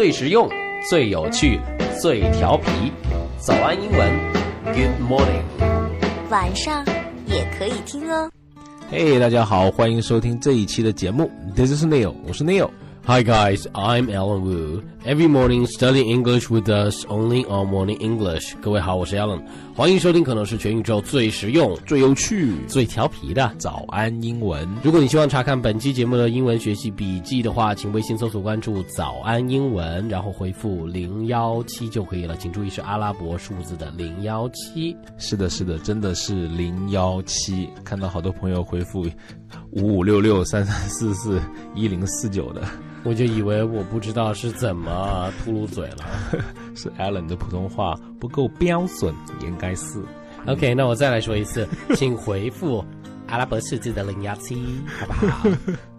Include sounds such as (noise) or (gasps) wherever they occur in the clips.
最实用、最有趣、最调皮。早安英文，Good morning。晚上也可以听哦。嘿，大家好，欢迎收听这一期的节目。This is Neil，我是 Neil。Hi guys, I'm Alan Wu. Every morning study English with us only on Morning English. 各位好，我是 Alan，欢迎收听可能是全宇宙最实用、最有趣，最调皮的。早安英文。如果你希望查看本期节目的英文学习笔记的话，请微信搜索关注“早安英文”，然后回复零幺七就可以了。请注意是阿拉伯数字的零幺七。是的，是的，真的是零幺七。看到好多朋友回复五五六六三三四四一零四九的，我就以为我不知道是怎么秃噜嘴了。(laughs) 是 Alan 的普通话不够标准，应该是。OK，那我再来说一次，请回复阿拉伯数字的零幺七，好不好？(laughs)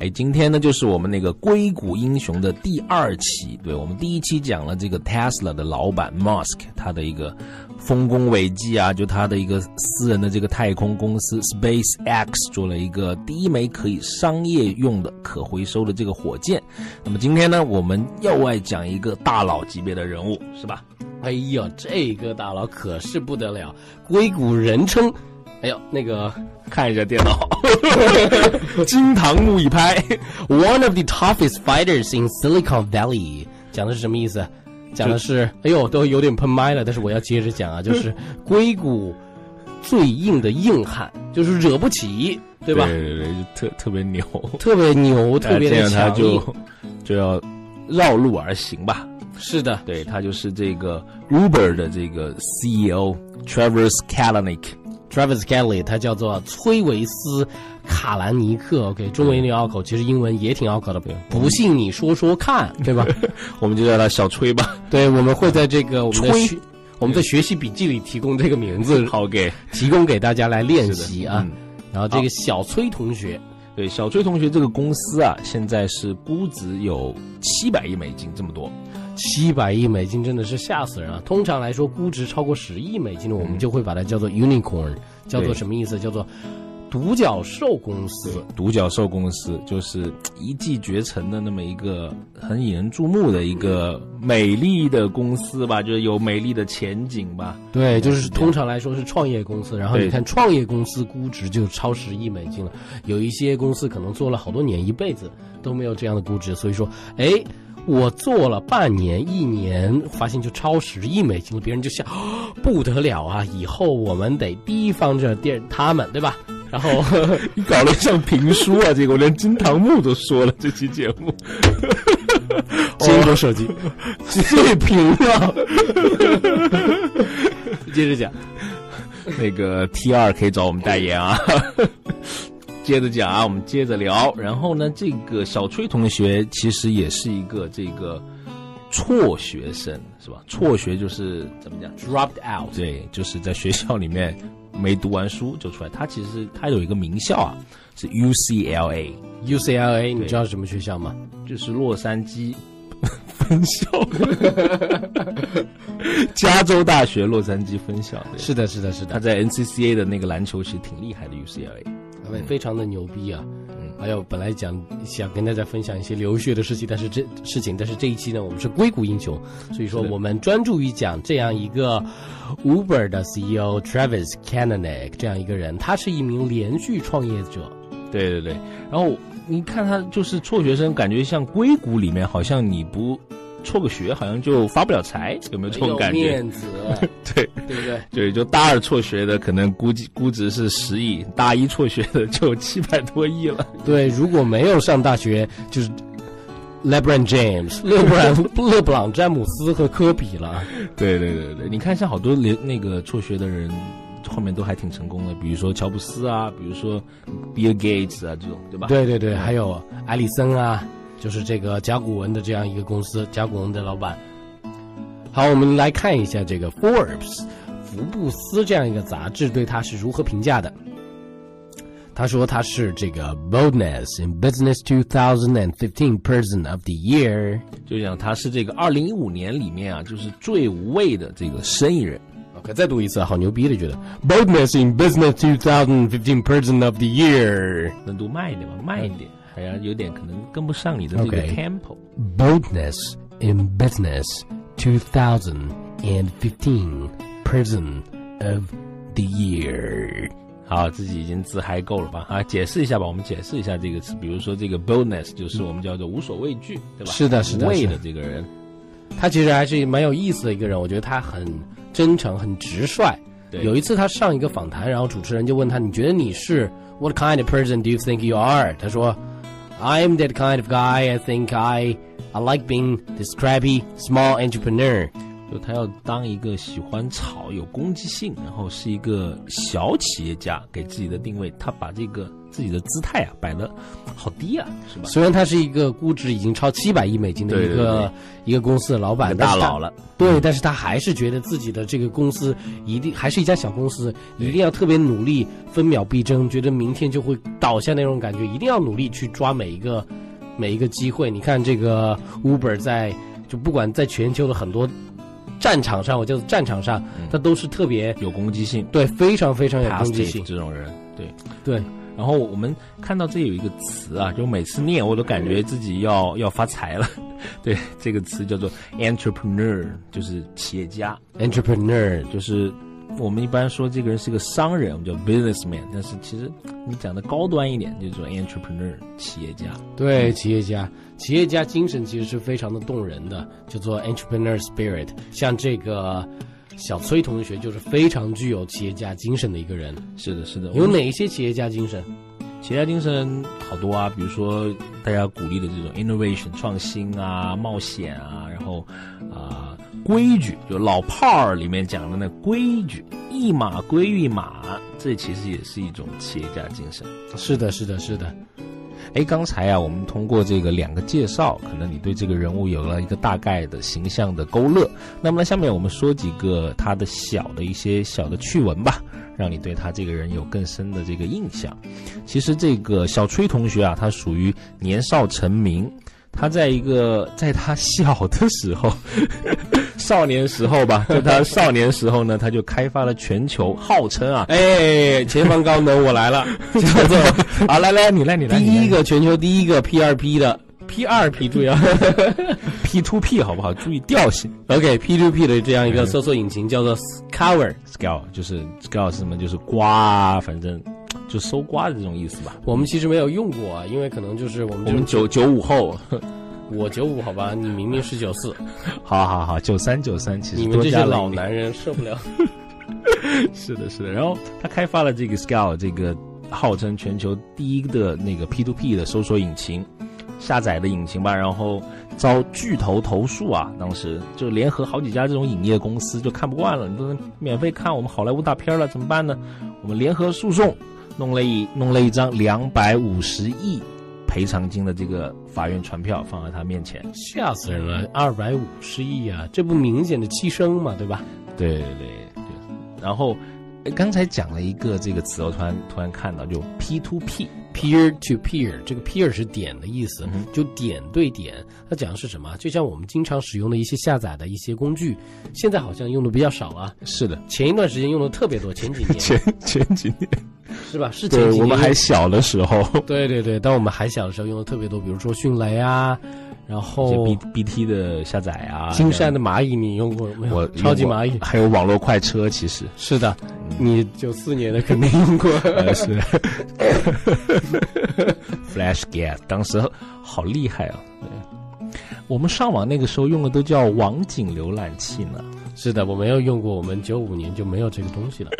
哎，今天呢就是我们那个硅谷英雄的第二期。对我们第一期讲了这个 Tesla 的老板 Musk 他的一个丰功伟绩啊，就他的一个私人的这个太空公司 SpaceX 做了一个第一枚可以商业用的可回收的这个火箭。那么今天呢，我们要外讲一个大佬级别的人物，是吧？哎呦，这个大佬可是不得了，硅谷人称，哎呦，那个看一下电脑，(laughs) 金堂木一拍。one of the toughest fighters in Silicon Valley，讲的是什么意思？讲的是，哎呦，都有点喷麦了，但是我要接着讲啊，就是 (laughs) 硅谷最硬的硬汉，就是惹不起，对吧？对对对，就特特别牛，特别牛，特别的强硬。就就要绕路而行吧。是的，对他就是这个 Uber 的这个 CEO Travis Kalanick。Travis Kelly，他叫做崔维斯·卡兰尼克。OK，中文有点拗口，其实英文也挺拗口的。不信你说说看，对吧？(laughs) 我们就叫他小崔吧。对，我们会在这个我们的学我们的学习笔记里提供这个名字，(laughs) 好给，提供给大家来练习啊。嗯然后这个小崔同学，对小崔同学这个公司啊，现在是估值有七百亿美金这么多。七百亿美金真的是吓死人啊！通常来说，估值超过十亿美金的，我们就会把它叫做 unicorn，叫做什么意思？叫做独角兽公司。独角兽公司就是一骑绝尘的那么一个很引人注目的一个美丽的公司吧，就是有美丽的前景吧。对，就是通常来说是创业公司，然后你看创业公司估值就超十亿美金了，有一些公司可能做了好多年，一辈子都没有这样的估值，所以说，哎，我做了半年、一年，发现就超十亿美金了，别人就想，哦 (gasps) 不得了啊，以后我们得提防着电他们，对吧？然后 (laughs) 你搞得像评书啊，这个我连金堂木都说了这期节目。(laughs) 坚果手机最平了，(laughs) 接着讲。那个 T 二可以找我们代言啊。接着讲啊，我们接着聊。然后呢，这个小崔同学其实也是一个这个辍学生，是吧？辍学就是怎么讲？Dropped out，对，就是在学校里面没读完书就出来。他其实他有一个名校啊，是 UCLA，UCLA，你知道是什么学校吗？就是洛杉矶分校，(laughs) 加州大学洛杉矶分校。是的，是的，是的他。在 NCCA 的那个篮球其实挺厉害的，UCLA。非非常的牛逼啊！嗯还有本来讲想跟大家分享一些留学的事情，但是这事情，但是这一期呢，我们是硅谷英雄，所以说我们专注于讲这样一个 Uber 的 CEO Travis Kalanick 这样一个人，他是一名连续创业者。对对对，然后你看他就是辍学生，感觉像硅谷里面好像你不辍个学，好像就发不了财，有没有这种感觉？面子，(laughs) 对对不对？对，就大二辍学的可能估计估值是十亿，大一辍学的就七百多亿了。对，如果没有上大学，就是 LeBron James、(laughs) 勒布朗、勒布朗詹姆斯和科比了。对对对对，你看像好多连那个辍学的人。后面都还挺成功的，比如说乔布斯啊，比如说 Bill Gates 啊，这种对吧？对对对，还有埃里森啊，就是这个甲骨文的这样一个公司，甲骨文的老板。好，我们来看一下这个 Forbes 福布斯这样一个杂志对他是如何评价的。他说他是这个 Boldness in Business 2015 Person of the Year。就讲他是这个二零一五年里面啊，就是最无畏的这个生意人。OK，再读一次，好牛逼的觉得 Boldness in Business 2015 Person of the Year。能读慢一点吗？慢一点。好像有点可能跟不上你的这个 tempo。Boldness in Business 2015 Person of the Year。好，自己已经自嗨够了吧？啊，解释一下吧，我们解释一下这个词。比如说这个 boldness 就是我们叫做无所畏惧，对吧？是的是的无畏是的的这个人，他其实还是蛮有意思的一个人，我觉得他很真诚、很直率。对有一次他上一个访谈，然后主持人就问他：“你觉得你是 What kind of person do you think you are？” 他说：“I'm that kind of guy. I think I I like being this scrappy small entrepreneur。就他要当一个喜欢吵、有攻击性，然后是一个小企业家，给自己的定位，他把这个自己的姿态啊摆的好低啊，是吧？虽然他是一个估值已经超七百亿美金的一个一个公司的老板，大佬了，对，但是他还是觉得自己的这个公司一定还是一家小公司，一定要特别努力，分秒必争，觉得明天就会倒下那种感觉，一定要努力去抓每一个每一个机会。你看这个 Uber 在就不管在全球的很多战场上，我叫做战场上，他都是特别有攻击性对非常非常有攻击性。这种人，对。对，然后我们看到这有一个词啊，就每次念我都感觉自己要 (laughs) 要发财了。(laughs) 对，这个词叫做 entrepreneur，就是企业家，entrepreneur 就是我们一般说这个人是个商人，我们叫 businessman，但是其实你讲的高端一点，就是说 entrepreneur 企业家。对，企业家，企业家精神其实是非常的动人的，叫做 entrepreneur spirit。像这个小崔同学就是非常具有企业家精神的一个人。是的，是的。有哪一些企业家精神？企业家精神好多啊，比如说大家鼓励的这种 innovation 创新啊、冒险啊，然后啊、规矩，就老炮儿里面讲的那规矩，一码归一码，这其实也是一种企业家精神。是的，是的，是的。哎，刚才啊，我们通过这个两个介绍，可能你对这个人物有了一个大概的形象的勾勒。那么呢，下面我们说几个他的小的一些小的趣闻吧，让你对他这个人有更深的这个印象。其实这个小崔同学啊，他属于年少成名，他在一个在他小的时候，少年时候吧，(laughs) 就他少年时候呢，他就开发了全球号称啊，哎，前方高能，我来了，(laughs) 叫做好来来你来 (laughs) 你来，第一个全球第一个 P 二 P 的 P 二 P，注意啊 P to P 好不好？注意调性。，OK P to P 的这样一个搜索引擎叫做 Scour，Scour 就是 Scout 是什么？就是瓜，反正就搜刮的这种意思吧。我们其实没有用过啊，因为可能就是我们我们就九九五后，我九五好吧，你明明是九四，(laughs) 好好好，九三九三，其实你们这些老男人受不了。(laughs) 是的，是的。然后他开发了这个 Scale 这个号称全球第一的那个 P to P 的搜索引擎，下载的引擎吧。然后遭巨头投诉啊，当时就联合好几家这种影业公司就看不惯了，你都能免费看我们好莱坞大片了，怎么办呢？我们联合诉讼，弄了一弄了一张两百五十亿赔偿金的这个法院传票放在他面前。吓死人了，二百五十亿啊！这不明显的牺牲嘛，对吧？对对对对。然后刚才讲了一个这个词，我突然突然看到，就 P to P。peer to peer，这个 peer 是点的意思，嗯就点对点。它讲的是什么？就像我们经常使用的一些下载的一些工具，现在好像用的比较少啊。是的，前一段时间用的特别多，前几年 (laughs) 前前几年，是吧？是我们还小的时候，对 (laughs) 对对，当我们还小的时候用的特别多，比如说迅雷啊，然后 B B T 的下载啊，金山的蚂蚁你用过没有？我 (laughs) 超级蚂蚁还有网络快车，其实是的，你九四年的肯定用过。(laughs) 呃是 Flash Get，当时好厉害啊！对，我们上网那个时候用的都叫网景浏览器呢。是的，我没有用过，我们九五年就没有这个东西了。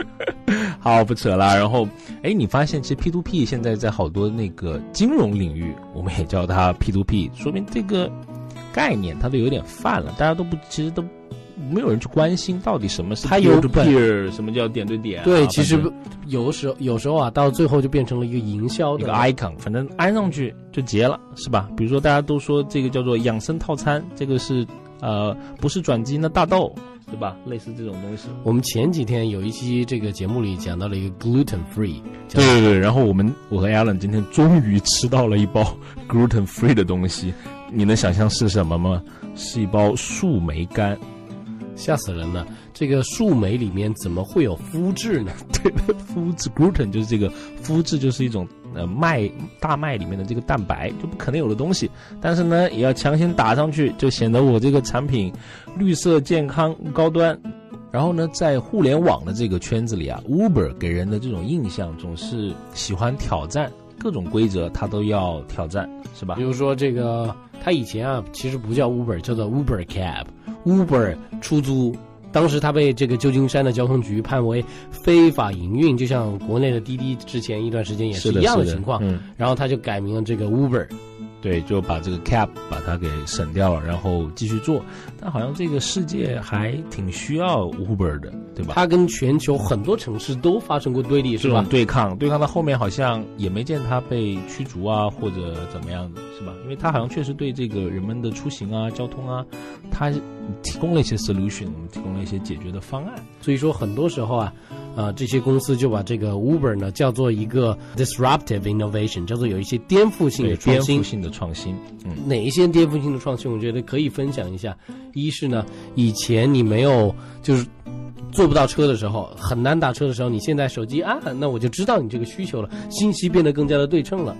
好，不扯了。然后，哎，你发现其实 P to P 现在在好多那个金融领域，我们也叫它 P to P，说明这个概念它都有点泛了，大家都不，其实都没有人去关心到底什么是它有 peer to 本 peer，什么叫点对点啊、对，其实有的时候有时候啊，到最后就变成了一个营销的一个 icon，反正安上去就结了，是吧？比如说大家都说这个叫做养生套餐，这个是呃不是转基因的大豆，对吧？类似这种东西。我们前几天有一期这个节目里讲到了一个 gluten free，对对对，然后我们我和 Alan 今天终于吃到了一包 (laughs) gluten free 的东西，你能想象是什么吗？是一包树莓干。吓死人了。这个树莓里面怎么会有麸质呢？(laughs) 对的，麸质 gluten 就是这个麸质，就是一种呃麦大麦里面的这个蛋白，就不可能有的东西。但是呢，也要强行打上去，就显得我这个产品绿色、健康、高端。然后呢，在互联网的这个圈子里啊，Uber 给人的这种印象总是喜欢挑战各种规则，他都要挑战，是吧比？如说这个，他以前啊其实不叫 Uber，叫做 Uber Cab，Uber 出租。当时他被这个旧金山的交通局判为非法营运，就像国内的滴滴之前一段时间也是，一样的情况。嗯，然后他就改名了这个 Uber。对，就把这个 cap 把它给省掉了，然后继续做。但好像这个世界还挺需要 Uber 的，对吧？它跟全球很多城市都发生过对立，是吧？对抗，对抗到后面好像也没见它被驱逐啊，或者怎么样的，是吧？因为它好像确实对这个人们的出行啊、交通啊，它提供了一些 solution，提供了一些解决的方案。所以说很多时候啊，呃，这些公司就把这个 Uber 呢叫做一个 disruptive innovation，叫做有一些颠覆性的创新颠覆。性的创新，嗯，哪一些颠覆性的创新，我觉得可以分享一下。一是呢，以前你没有就是坐不到车的时候，很难打车的时候，你现在手机啊，那我就知道你这个需求了，信息变得更加的对称了。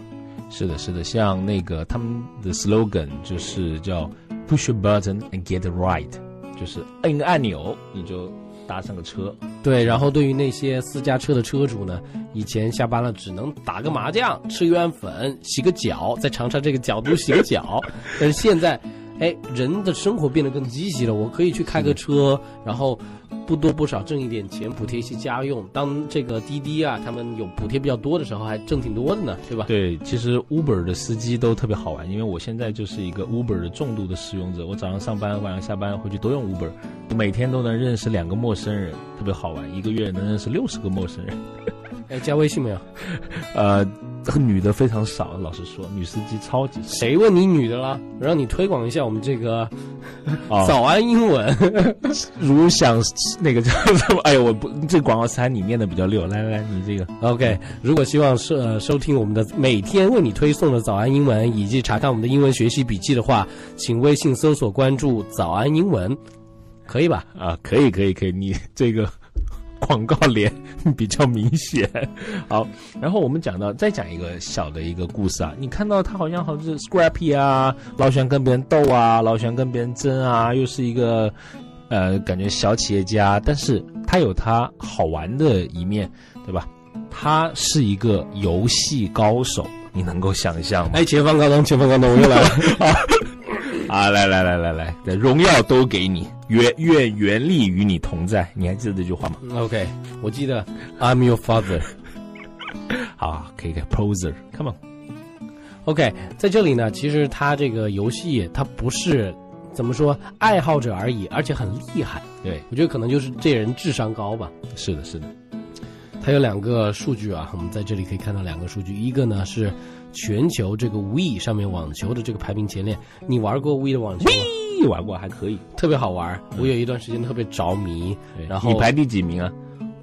是的，是的，像那个他们的 slogan 就是叫 push a button and get it right，就是摁个按钮你就搭上个车，对，然后对于那些私家车的车主呢，以前下班了只能打个麻将、吃一碗粉、洗个脚，在长沙这个角度洗个脚。(laughs) 但是现在，哎，人的生活变得更积极了，我可以去开个车，然后不多不少挣一点钱，补贴一些家用。当这个滴滴啊，他们有补贴比较多的时候，还挣挺多的呢，对吧？对，其实 Uber 的司机都特别好玩，因为我现在就是一个 Uber 的重度的使用者。我早上上班，晚上下班回去都用 Uber，每天都能认识两个陌生人，特别好玩。一个月能认识六十个陌生人。(laughs) 哎，加微信没有？(laughs) 呃，女的非常少，老实说，女司机超级少。谁问你女的了？让你推广一下我们这个啊 (laughs) 早安英文。如想 (laughs) 那个叫什么？哎呦，我不，这广告词你念的比较溜。来来来，你这个 OK，如果希望收呃收听我们的每天为你推送的早安英文，以及查看我们的英文学习笔记的话，请微信搜索关注“早安英文”，可以吧？啊，可以可以可以，你这个 (laughs) 广告脸 (laughs) 比较明显。好，然后我们讲到再讲一个小的一个故事啊，你看到他好像好像是 Scrappy 啊，老喜欢跟别人斗啊，老喜欢跟别人争啊，又是一个呃感觉小企业家，但是他有他好玩的一面，对吧？他是一个游戏高手，你能够想象吗？哎，前方高能，前方高能，我又来了。(laughs) 啊，来来来来来，荣耀都给你，愿愿原力与你同在。你还记得这句话吗？OK，我记得 I'm your father。好，可以可以，poser，come on。OK，在这里呢，其实他这个游戏它不是怎么说爱好者而已，而且很厉害。对，我觉得可能就是这人智商高吧。是的，是的，他有两个数据啊，我们在这里可以看到两个数据，一个呢是全球这个 We 上面网球的这个排名前列。你玩过 We 的网球吗？一玩过还可以。特别好玩，我有一段时间特别着迷，对然后你排第几名啊？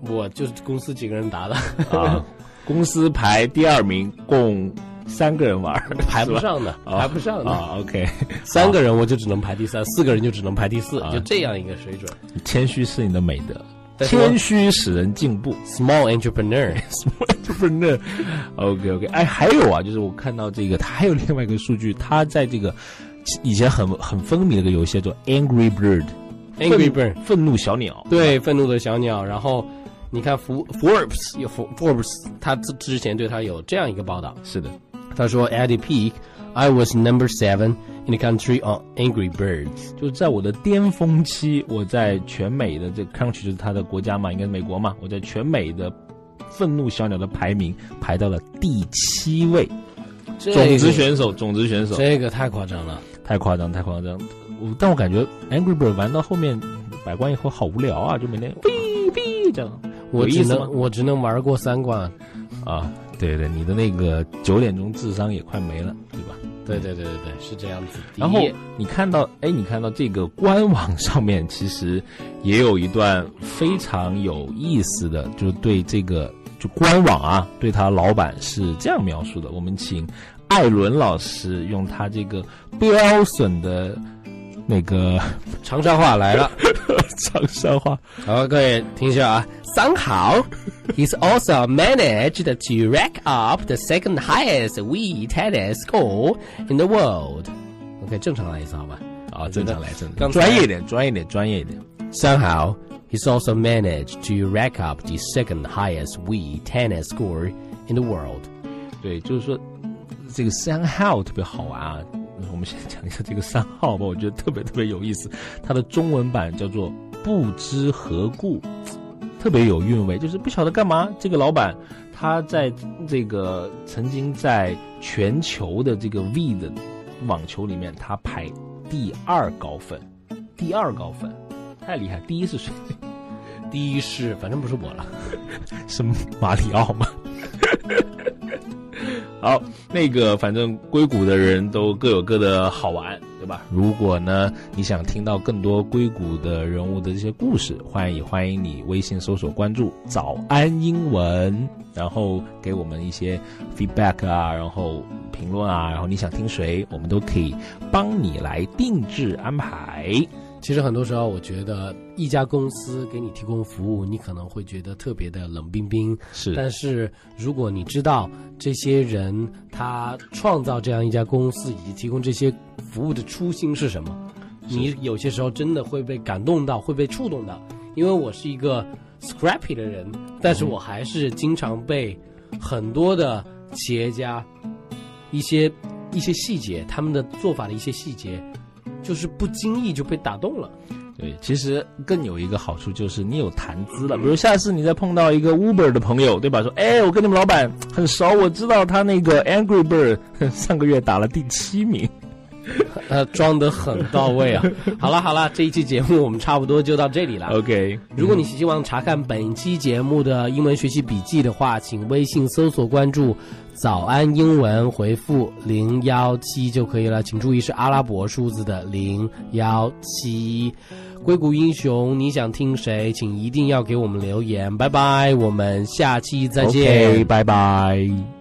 我就是公司几个人打的，啊，公司排第二名，共三个人玩，排不上的，啊排不上的。啊。OK，三个人我就只能排第三，四个人就只能排第四，啊就这样一个水准。谦虚是你的美德，谦虚使人进步。Small entrepreneur，small (laughs) entrepreneur，OK OK，哎，还有啊，就是我看到这个，他还有另外一个数据，他在这个以前很很风靡的一个游戏叫做 Angry Bird，Angry Bird，愤怒小鸟，对，愤怒的小鸟。然后你看福 Forbes 有 Forbes，他之之前对他有这样一个报道，是的，他说 At the peak, I was number seven in the country on Angry Birds。就是在我的巅峰期，我在全美的这个 country 就是他的国家嘛，应该是美国嘛，我在全美的愤怒小鸟的排名排到了第七位，这种子选手，种子选手，这个太夸张了。太夸张，太夸张。我但我感觉 Angry Bird 玩到后面百关以后好无聊啊，就每天哔哔这样我只能我只能玩过三关。啊。对对，你的那个九点钟智商也快没了，对吧？对对对对对，是这样子。然后你看到，哎，你看到这个官网上面其实也有一段非常有意思的，就是对这个就官网啊，对他老板是这样描述的。我们请艾伦老师用他这个标准的那个长沙话来了， 长沙话。好，各位听一下啊。Somehow, (laughs) (laughs) he's also managed to rack up the second highest Wii tennis score in the world. OK，正常来一次好吧？啊，正常来，正刚才专业一点，专业一点，专业一点。 Somehow, he's also managed to rack up the second highest Wii tennis score in the world. 对，就是说这个三号特别好玩啊。 我们先讲一下这个三号吧，我觉得特别特别有意思。它的中文版叫做“不知何故”，特别有韵味，就是不晓得干嘛。这个老板他在这个曾经在全球的这个 V 的网球里面，他排第二高分，第二高分，太厉害。第一是谁？(laughs) 第一是，反正不是我了。(laughs) 是马里奥吗？好，那个反正硅谷的人都各有各的好玩，对吧？如果呢你想听到更多硅谷的人物的这些故事，欢迎欢迎你微信搜索关注“早安英文”，然后给我们一些 feedback 啊，然后评论啊，然后你想听谁，我们都可以帮你来定制安排。其实很多时候，我觉得一家公司给你提供服务，你可能会觉得特别的冷冰冰。是但是如果你知道这些人他创造这样一家公司以及提供这些服务的初心是什么，你有些时候真的会被感动到，会被触动到。因为我是一个 scrappy 的人，但是我还是经常被很多的企业家一些一些细节，他们的做法的一些细节，就是不经意就被打动了。对，其实更有一个好处就是你有谈资了。比如下次你再碰到一个 Uber 的朋友，对吧？说，哎，我跟你们老板很熟，我知道他那个 Angry Bird 上个月打了第七名。呃，装得很到位啊！好了好了，这一期节目我们差不多就到这里了。OK，如果你希望查看本期节目的英文学习笔记的话，请微信搜索关注“早安英文”，回复零幺七就可以了。请注意是阿拉伯数字的零幺七。硅谷英雄，你想听谁？请一定要给我们留言。拜拜，我们下期再见。OK，拜拜。